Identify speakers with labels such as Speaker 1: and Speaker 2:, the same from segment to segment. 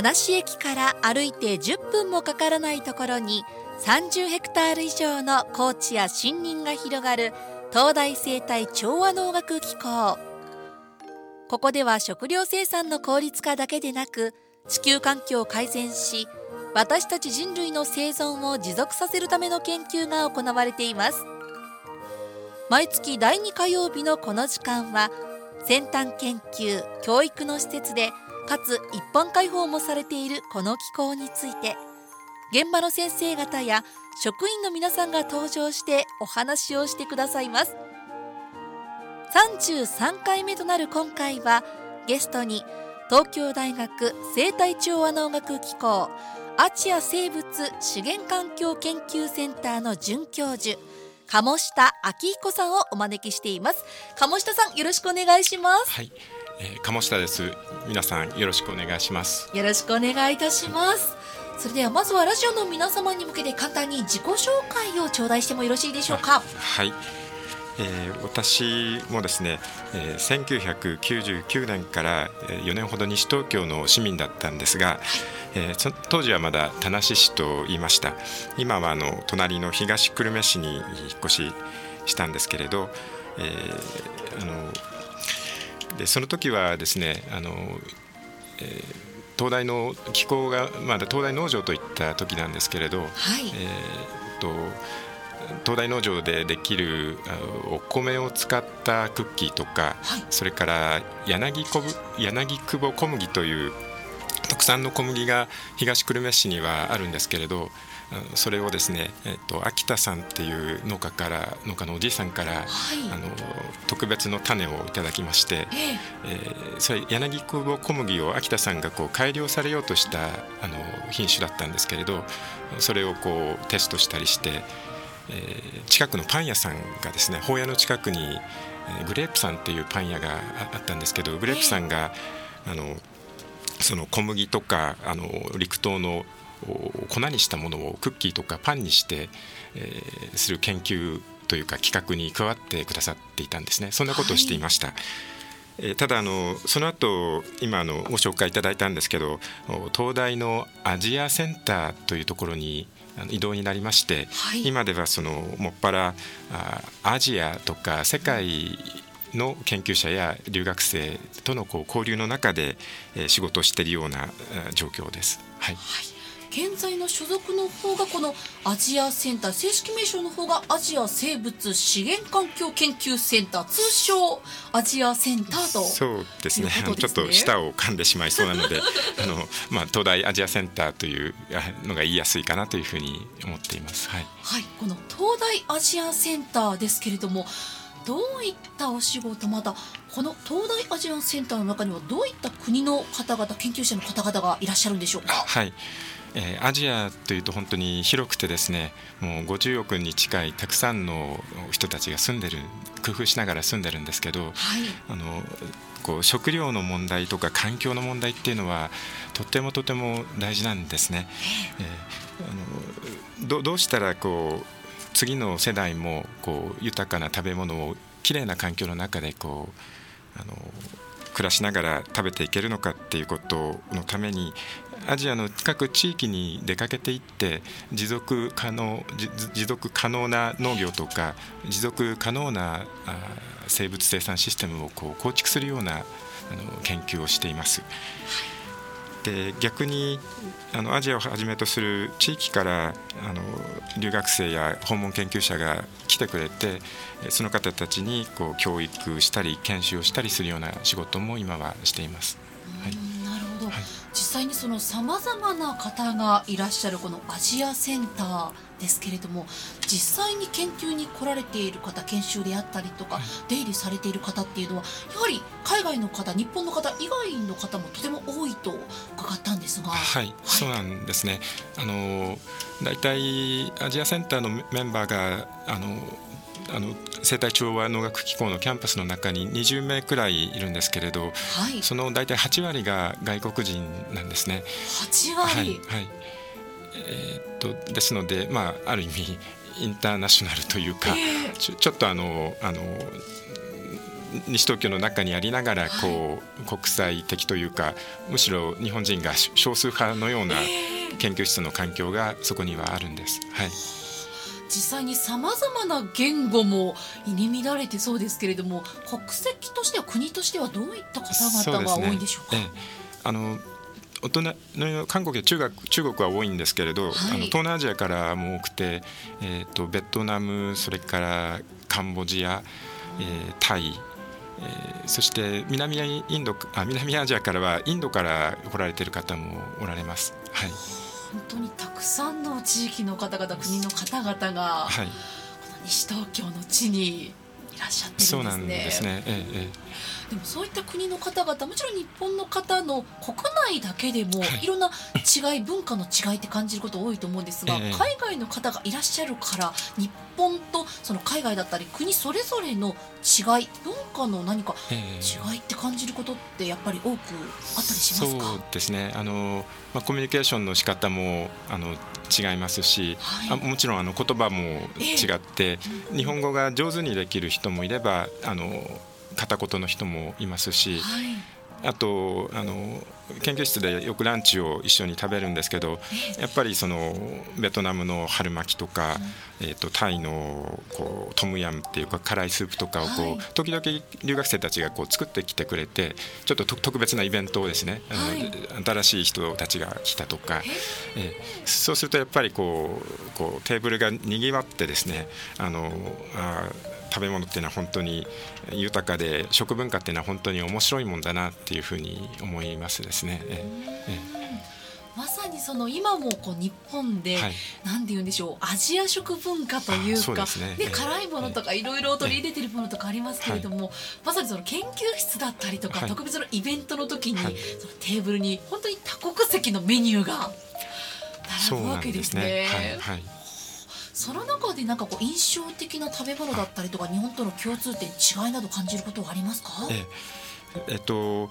Speaker 1: 話駅から歩いて10分もかからないところに30ヘクタール以上の高地や森林が広がる東大生態調和農学機構。ここでは食料生産の効率化だけでなく地球環境を改善し私たち人類の生存を持続させるための研究が行われています。毎月第2火曜日のこの時間は先端研究教育の施設でかつ一般開放もされているこの機構について現場の先生方や職員の皆さんが登場してお話をしてくださいます。33回目となる今回はゲストに東京大学生態調和能学機構アチア生物資源環境研究センターの准教授鴨下明彦さんをお招きしています。鴨下さんよろしくお願いします。
Speaker 2: はい、えー、鴨下です。皆さんよろしくお願いします。
Speaker 1: よろしくお願いいたします。それではまずはラジオの皆様に向けて簡単に自己紹介を頂戴してもよろしいでしょうか？
Speaker 2: はい。えー、私もですね、えー、1999年から4年ほど西東京の市民だったんですが、えー、当時はまだ田無市と言いました。今はあの隣の東久留米市に引っ越ししたんですけれど、えー、あのでその時はですねあの、えー、東大の気候がまだ東大農場といった時なんですけれど、はい、えー、と東大農場でできるお米を使ったクッキーとか、はい、それから柳こぶ柳久保小麦という特産の小麦が東久留米市にはあるんですけれどそれをですね、えっと、秋田さんっていう農家から農家のおじいさんから、はい、あの特別の種をいただきまして、えー、えー、それ柳久保小麦を秋田さんがこう改良されようとしたあの品種だったんですけれどそれをこうテストしたりしてえー、近くのパン屋さんがですね法屋の近くに、えー、グレープさんっていうパン屋があったんですけどグレープさんが、あのその小麦とかあの陸東の粉にしたものをクッキーとかパンにして、えー、する研究というか企画に加わってくださっていたんですね。そんなことをしていました。はい。えただあのその後今あのご紹介いただいたんですけど東大のアジアセンターというところに移動になりまして、はい、今ではそのもっぱらアジアとか世界の研究者や留学生とのこう交流の中で仕事をしているような状況です。はい、はい
Speaker 1: 現在の所属の方がこのアジアセンター正式名称の方がアジア生物資源環境研究センター通称アジアセンターと
Speaker 2: そうですね、ね、ちょっと舌を噛んでしまいそうなのであの、まあ、東大アジアセンターというのが言いやすいかなというふうに思っています。はい、
Speaker 1: はい、この東大アジアセンターですけれどもどういったお仕事またこの東大アジアセンターの中にはどういった国の方々研究者の方々がいらっしゃるんでしょうか？
Speaker 2: はいえー、アジアというと本当に広くてですねもう50億に近いたくさんの人たちが住んでる工夫しながら住んでるんですけど、はい、あのこう食料の問題とか環境の問題っていうのはとてもとても大事なんですね。えー、あのどどうしたらこう次の世代もこう豊かな食べ物をきれいな環境の中でこうあの暮らしながら食べていけるのかっていうことのためにアジアの各地域に出かけていって持続可能持続可能な農業とか持続可能な生物生産システムをこう構築するようなあの研究をしています。で逆にあのアジアをはじめとする地域からあの留学生や訪問研究者が来てくれてその方たちにこう教育したり研修をしたりするような仕事も今はしています。
Speaker 1: はい実際にそのさまざまな方がいらっしゃるこのアジアセンターですけれども実際に研究に来られている方研修であったりとか、出入りされている方っていうのはやはり海外の方日本の方以外の方もとても多いと伺ったんですが。
Speaker 2: はい、はい、そうなんですね。あの大体アジアセンターのメンバーがあのあの生態調和農学機構のキャンパスの中に20名くらいいるんですけれど、はい、その大体8割が外国人なんですね。
Speaker 1: 8割、はい、はい、
Speaker 2: えー、っとですので、まあ、ある意味インターナショナルというか、えー、ちょちょっとあのあの西東京の中にありながらこう、国際的というかむしろ日本人が少数派のような研究室の環境がそこにはあるんです。はい
Speaker 1: 実際にさまざまな言語も入り乱れてそうですけれども国籍としては国としてはどういった方々が多いんでしょうか？うねええ、
Speaker 2: あの大人の韓国や中国中国は多いんですけれど、はい、あの東南アジアからも多くて、えーと、ベトナムそれからカンボジア、えー、タイ、えー、そして南インドあ南アジアからはインドから来られている方もおられます。はい
Speaker 1: 本当にたくさんの地域の方々国の方々が、はい、この西東京の地にいらっしゃってるんですね。そうなんですね、ええでもそういった国の方々もちろん日本の方の国内だけでもい。ろんな違い文化の違いって感じること多いと思うんですが、海外の方がいらっしゃるから日本とその海外だったり国それぞれの違い文化の何か違いって感じることってやっぱり多くあったりしますか、
Speaker 2: そうですね。あの、まあ、コミュニケーションの仕方もあの違いますし、はい、あもちろんあの言葉も違って、えー、日本語が上手にできる人もいればあの片言の人もいますし、はい、あとあの研究室でよくランチを一緒に食べるんですけどやっぱりそのベトナムの春巻きとか、うん、えーと、タイのこうトムヤムっていうか辛いスープとかをこう、はい、時々留学生たちがこう作ってきてくれてちょっと特別なイベントをですね、はい、新しい人たちが来たとか、えー、そうするとやっぱりこうこうテーブルがにぎわってですねあのあ食べ物っていうのは本当に豊かで食文化っていうのは本当に面白いもんだなっていうふうに思いますですね。ええ
Speaker 1: まさにその今もこう日本で、はい、なんて言うんでしょうアジア食文化というかで、ね、辛いものとかいろいろ取り入れてるものとかありますけれども、はい、まさにその研究室だったりとか、はい、特別のイベントの時に、そのテーブルに本当に多国籍のメニューが並ぶわけですね。はいその中でなんかこう印象的な食べ物だったりとか日本との共通点違いなど感じることはありますか？え
Speaker 2: え。えっと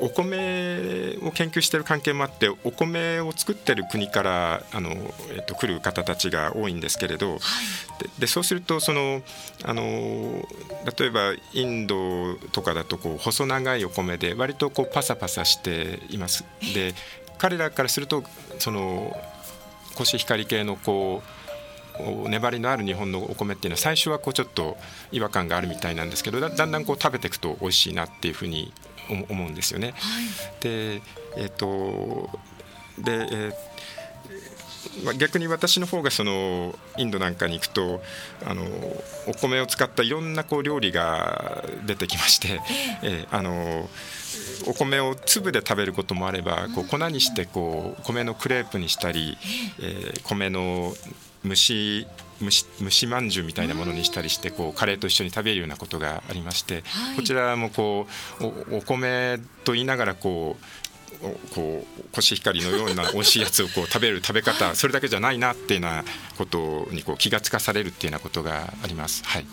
Speaker 2: お米を研究している関係もあってお米を作ってる国からあの、えっと、来る方たちが多いんですけれど、はい、ででそうするとそのあの例えばインドとかだとこう細長いお米で割とこうパサパサしています。で彼らからするとそのコシヒカリ系のこう粘りのある日本のお米っていうのは最初はこうちょっと違和感があるみたいなんですけどだんだんこう食べていくと美味しいなっていうふうに思うんですよね。はい、でえっ、ー、とで、えー逆に私の方がそのインドなんかに行くとあのお米を使ったいろんなこう料理が出てきまして、えー、あのお米を粒で食べることもあればこう粉にしてこう米のクレープにしたり、えー、米の蒸し蒸まんじゅうみたいなものにしたりしてこうカレーと一緒に食べるようなことがありまして、はい、こちらもこうおお米と言いながらこうこうコシヒカリのような美味しいやつをこう 食べる食べ方それだけじゃないなっていうようなことにこう気がつかされるっていうようなことがあります。はい、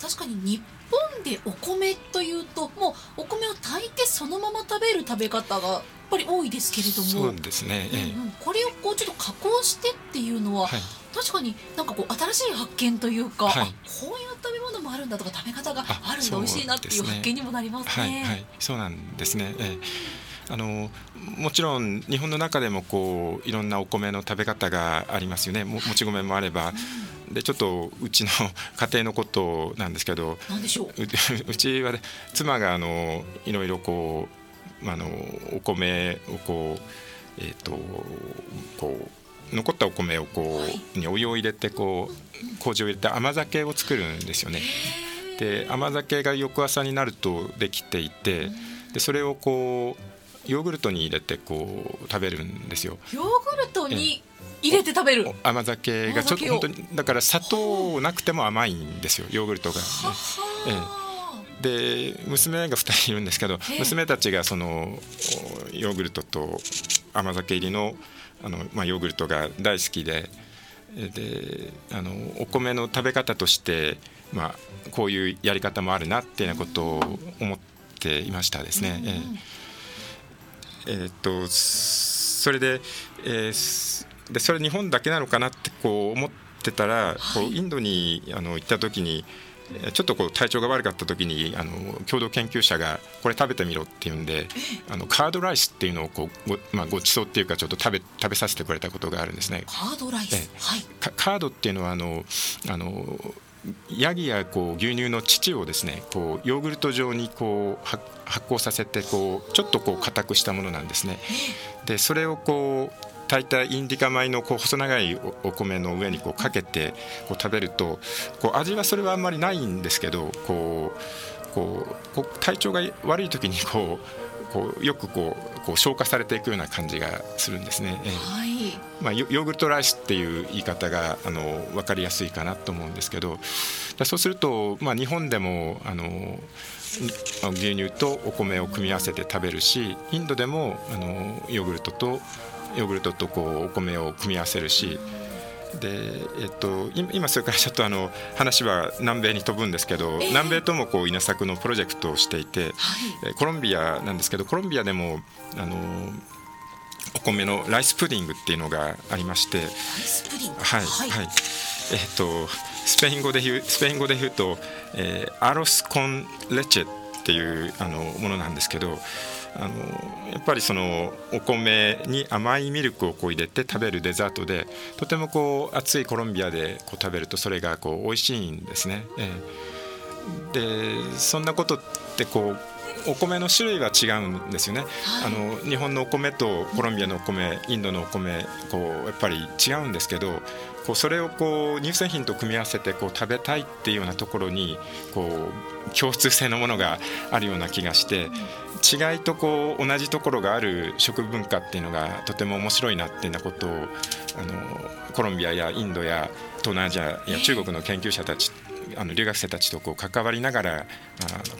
Speaker 1: 確かに日本でお米というともうお米を炊いてそのまま食べる食べ方がやっぱり多いですけれども。
Speaker 2: そうですね、ええ、
Speaker 1: うん、これをこうちょっと加工してっていうのは、はい、確かになんかこう新しい発見というか、はい、こういう食べ物もあるんだとか食べ方があるんだ美味しいなっていう発見にもなりますね。はい、はい、
Speaker 2: そうなんですね、ええあのもちろん日本の中でもこういろんなお米の食べ方がありますよね。ももち米もあれば。でちょっとうちの 家庭のことなんですけど。う？ちは、ね、妻があのいろいろこうあのお米をこうえっ、ー、とこう残ったお米をこう、はい、にお湯を入れてこう麹を入れて甘酒を作るんですよね。で甘酒が翌朝になるとできていてでそれをこうヨーグルトに入れてこう食べるんですよ。
Speaker 1: ヨーグルトに入れて食べる、
Speaker 2: 甘酒がちょっと本当にだから砂糖なくても甘いんですよヨーグルトが、ええ、で娘が2人いるんですけど娘たちがそのヨーグルトと甘酒入りのあの、まあ、ヨーグルトが大好きでであのお米の食べ方として、まあ、こういうやり方もあるなっていうようなことを思っていましたですね。うんうん、えええー、っとそれで,、えー、でそれ日本だけなのかなってこう思ってたら、はい、こうインドにあの行った時にちょっとこう体調が悪かった時にあの共同研究者がこれ食べてみろっていうんであのカードライスっていうのをこうご,、まあ、ごちそうっていうかちょっと食べ食べさせてくれたことがあるんですね。
Speaker 1: カードライス、はい、
Speaker 2: カードっていうのはあのあのヤギやこう牛乳の乳をですねこうヨーグルト状にこう発酵させてこうちょっとこう硬くしたものなんですね。でそれをこう炊いたインディカ米のこう細長いお米の上にこうかけてこう食べるとこう味はそれはあんまりないんですけどこうこう体調が悪い時にこうこうよくこうこう消化されていくような感じがするんですね。はい、まあ、ヨーグルトライスっていう言い方があの分かりやすいかなと思うんですけどそうすると、まあ、日本でもあの牛乳とお米を組み合わせて食べるしインドでもあのヨーグルトとヨーグルトとこうお米を組み合わせるしでえっと、今それからちょっとあの話は南米に飛ぶんですけど、えー、南米ともこう稲作のプロジェクトをしていて、はい、コロンビアなんですけどコロンビアでもあのお米のライスプディングっていうのがありましてはい、はい、はい、えっとスペイン語で言うスペイン語で言うと、えー、アロスコンレチェっていうあのものなんですけどあのやっぱりそのお米に甘いミルクをこう入れて食べるデザートでとてもこう暑いコロンビアでこう食べるとそれがこう美味しいんですね。えー、でそんなことってこうお米の種類は違うんですよね、はい、あの日本のお米とコロンビアのお米インドのお米こうやっぱり違うんですけどこうそれをこう乳製品と組み合わせてこう食べたいっていうようなところにこう共通性のものがあるような気がして違いとこう同じところがある食文化っていうのがとても面白いなっていうようなことをあのコロンビアやインドや東南アジアや中国の研究者たちあの留学生たちとこう関わりながらあ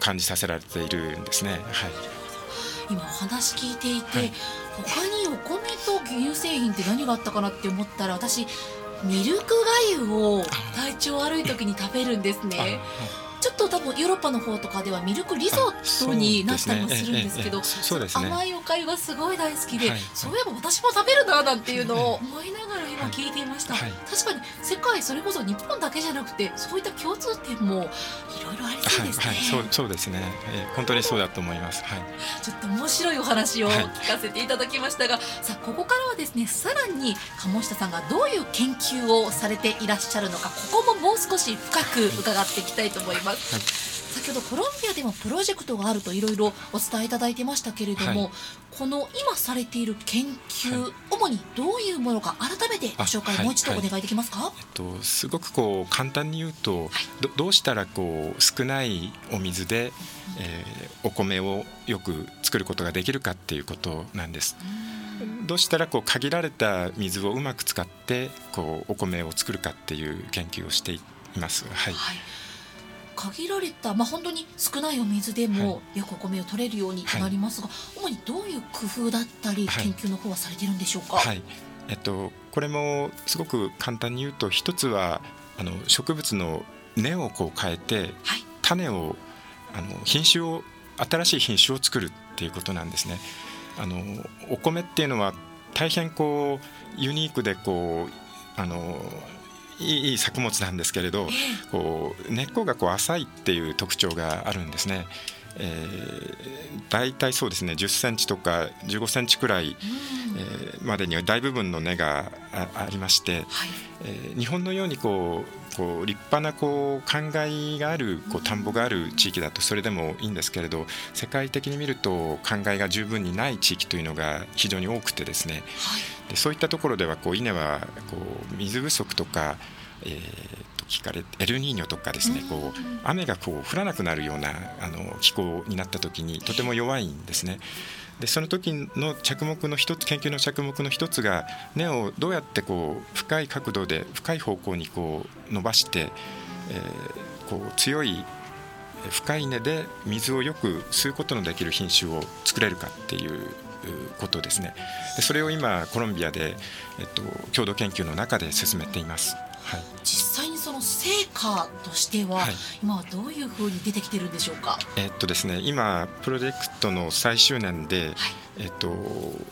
Speaker 2: 感じさせられているんですね。はい
Speaker 1: 今お話聞いていて、はい、他にお米と牛乳製品って何があったかなって思ったら私ミルクがゆを体調悪い時に食べるんですね。ちょっと多分ヨーロッパの方とかではミルクリゾットになったりもするんですけど、甘いおかゆがすごい大好きで、そういえば私も食べるななんていうのを思いながら今聞いていました、確かに世界それこそ日本だけじゃなくてそういった共通点もいろいろありそうですね、
Speaker 2: そうそうですね、えー、本当にそうだと思います、はい、
Speaker 1: ちょっと面白いお話を聞かせていただきましたが、さあここからはですねさらに鴨下さんがどういう研究をされていらっしゃるのかここももう少し深く伺っていきたいと思います。はい。先ほどコロンビアでもプロジェクトがあるといろいろお伝えいただいてましたけれども、はい、この今されている研究、はい、主にどういうものか改めてご紹介、もう一度お願いできますか、
Speaker 2: えっと、すごくこう簡単に言うと、どどうしたらこう少ないお水で、えー、お米をよく作ることができるかっていうことなんです。どうしたらこう限られた水をうまく使ってこうお米を作るかっていう研究をしています。はい、はい
Speaker 1: 限られた、まあ、本当に少ないお水でもよくお米を取れるようになりますが、はい、主にどういう工夫だったり研究の方はされているんでしょうか、
Speaker 2: はい、えっと、これもすごく簡単に言うと一つはあの植物の根をこう変えて、はい、種をあの品種を新しい品種を作るっていうことなんですね。あのお米っていうのは大変こうユニークでこうあのいい作物なんですけれど、こう根っこがこう浅いっていう特徴があるんですね。えー、大体そうですね10センチとか15センチくらい、えー、までには大部分の根がありまして、はい、えー、日本のようにこうこう立派なこう灌漑があるこう田んぼがある地域だとそれでもいいんですけれど世界的に見ると灌漑が十分にない地域というのが非常に多くてですね、はい、でそういったところではこう稲はこう水不足とかえー、と聞かれエルニーニョとかですねこう雨がこう降らなくなるようなあの気候になった時にとても弱いんですね。でその時の着目の一つ研究の着目の一つが根をどうやってこう深い角度で深い方向にこう伸ばして、えー、こう強い深い根で水をよく吸うことのできる品種を作れるかっていうことですねでそれを今コロンビアで、えっと、共同研究の中で進めています。
Speaker 1: はい、実際にその成果としては、はい、今はどういうふうに出てきてるんでしょうか？
Speaker 2: えっとですね、今プロジェクトの最終年で、はい、えっと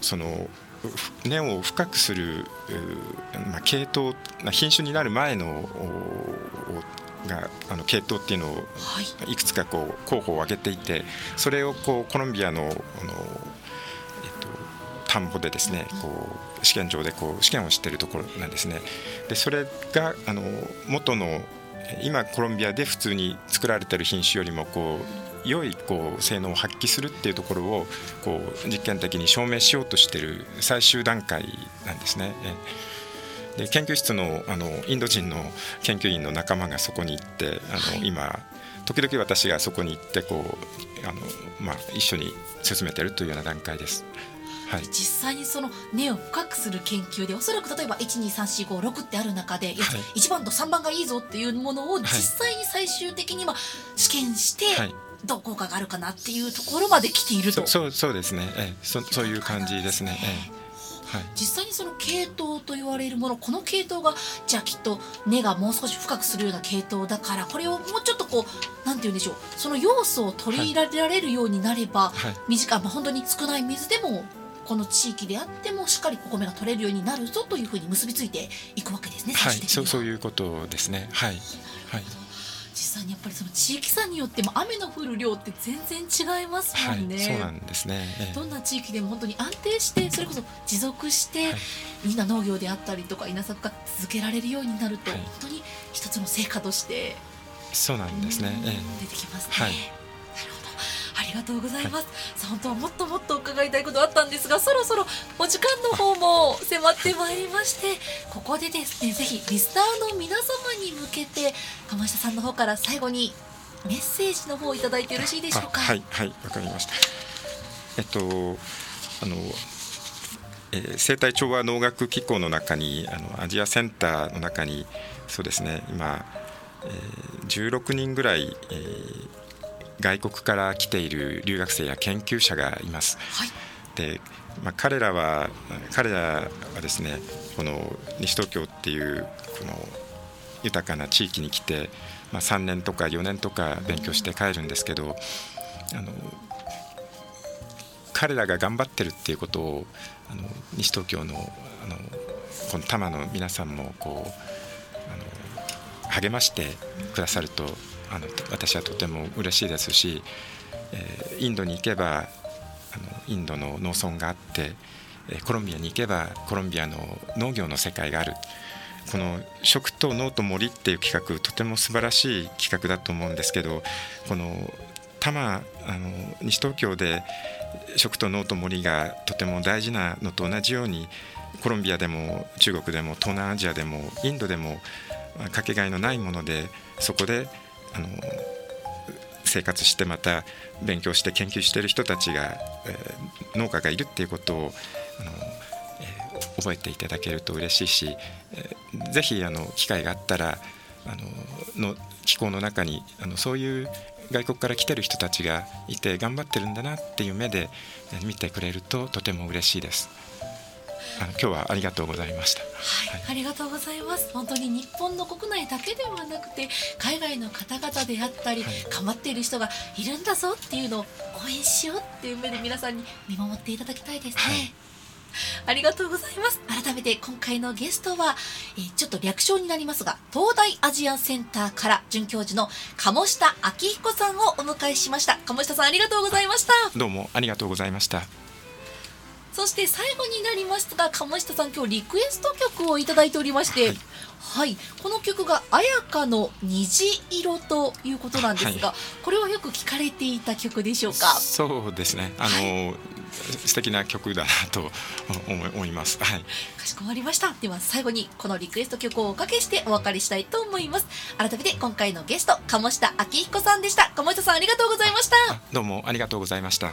Speaker 2: その根を深くする、まあ、系統品種になる前のがあの系統っていうのをい。くつかこう候補を挙げていてそれをこうコロンビアのあの、えっと、田んぼでですねこう試験場でこう試験をしているところなんですね。でそれがあの元の今コロンビアで普通に作られている品種よりもこう良いこう性能を発揮するっていうところをこう実験的に証明しようとしている最終段階なんですね。で研究室のあのインド人の研究員の仲間がそこに行ってあの、はい、今時々私がそこに行ってこうあの、まあ、一緒に進めているというような段階です。
Speaker 1: はい、実際にその根を深くする研究でおそらく例えば12345ってある中で、はい、1番と3番がいいぞっていうものを実際に最終的には試験して、はい、どう効果があるかなっていうところまで来ていると。
Speaker 2: そうそうですね、ええ、そそういう感じですね。ええ
Speaker 1: はい、実際にその系統と言われるものこの系統がじゃあきっと根がもう少し深くするような系統だからこれをもうちょっとこうなんて言うんでしょう。その要素を取り入れられるようになれば、はい、短い、まあ、本当に少ない水でもこの地域であってもしっかりお米が取れるようになるぞというふうに結びついていくわけですね。
Speaker 2: はい、そうそういうことですね。はい。はい。
Speaker 1: 実際にやっぱりその地域差によっても雨の降る量って全然違いますもんね。
Speaker 2: はい、そうなんですね、
Speaker 1: ええ、どんな地域でも本当に安定してそれこそ持続して、はい、みんな農業であったりとか稲作が続けられるようになると、はい、本当に一つの成果として
Speaker 2: そうなんですね、
Speaker 1: ええ、出てきますね。はいありがとうございます、はい、本当はもっともっと伺いたいことあったんですがそろそろお時間の方も迫ってまいりましてここでですねぜひリスナーの皆様に向けて釜下さんの方から最後にメッセージの方をいただいてよろしいでしょうか？
Speaker 2: はいはいわかりました。えっとあのえー、生態調和農学機構の中にあのアジアセンターの中にそうですね今、えー、16人ぐらい、えー、外国から来ている留学生や研究者がいます。はい、でまあ、彼らは彼らはですねこの西東京っていうこの豊かな地域に来て、まあ、3年とか4年とか勉強して帰るんですけどあの彼らが頑張ってるっていうことをあの西東京のあのこの多摩の皆さんもこうあの励ましてくださるとあの私はとても嬉しいですし、え、インドに行けばあのインドの農村があってコロンビアに行けばコロンビアの農業の世界がある。この「食と農と森」っていう企画とても素晴らしい企画だと思うんですけどこの多摩あの西東京で食と農と森がとても大事なのと同じようにコロンビアでも中国でも東南アジアでもインドでもかけがえのないものでそこであの生活してまた勉強して研究してる人たちが、えー、農家がいるっていうことをあの、えー、覚えていただけると嬉しいし、えー、ぜひあの機会があったらあのの気候の中にあのそういう外国から来てる人たちがいて頑張ってるんだなっていう目で見てくれるととても嬉しいです。あの今日はありがとうございました、は
Speaker 1: い、はい、ありがとうございます本当に日本の国内だけではなくて海外の方々であったり、はい、頑張っている人がいるんだぞっていうのを応援しようっていう目で皆さんに見守っていただきたいですね、はいありがとうございます。改めて今回のゲストは、えー、ちょっと略称になりますが、東大アジアセンターから准教授の鴨下明彦さんをお迎えしました。鴨下さんありがとうございました。
Speaker 2: どうもありがとうございました。
Speaker 1: そして最後になりましたが鴨下さん今日リクエスト曲を頂いておりまして、はい、はい、この曲が「綾香の虹色」ということなんですが、はい、これはよく聞かれていた曲でしょうか？
Speaker 2: そうですね。あの、はい、素敵な曲だなと思います、はい、
Speaker 1: かしこまりました。では最後にこのリクエスト曲をおかけしてお別れしたいと思います。改めて今回のゲスト鴨下明彦さんでした。鴨下さんありがとうございました。
Speaker 2: どうもありがとうございました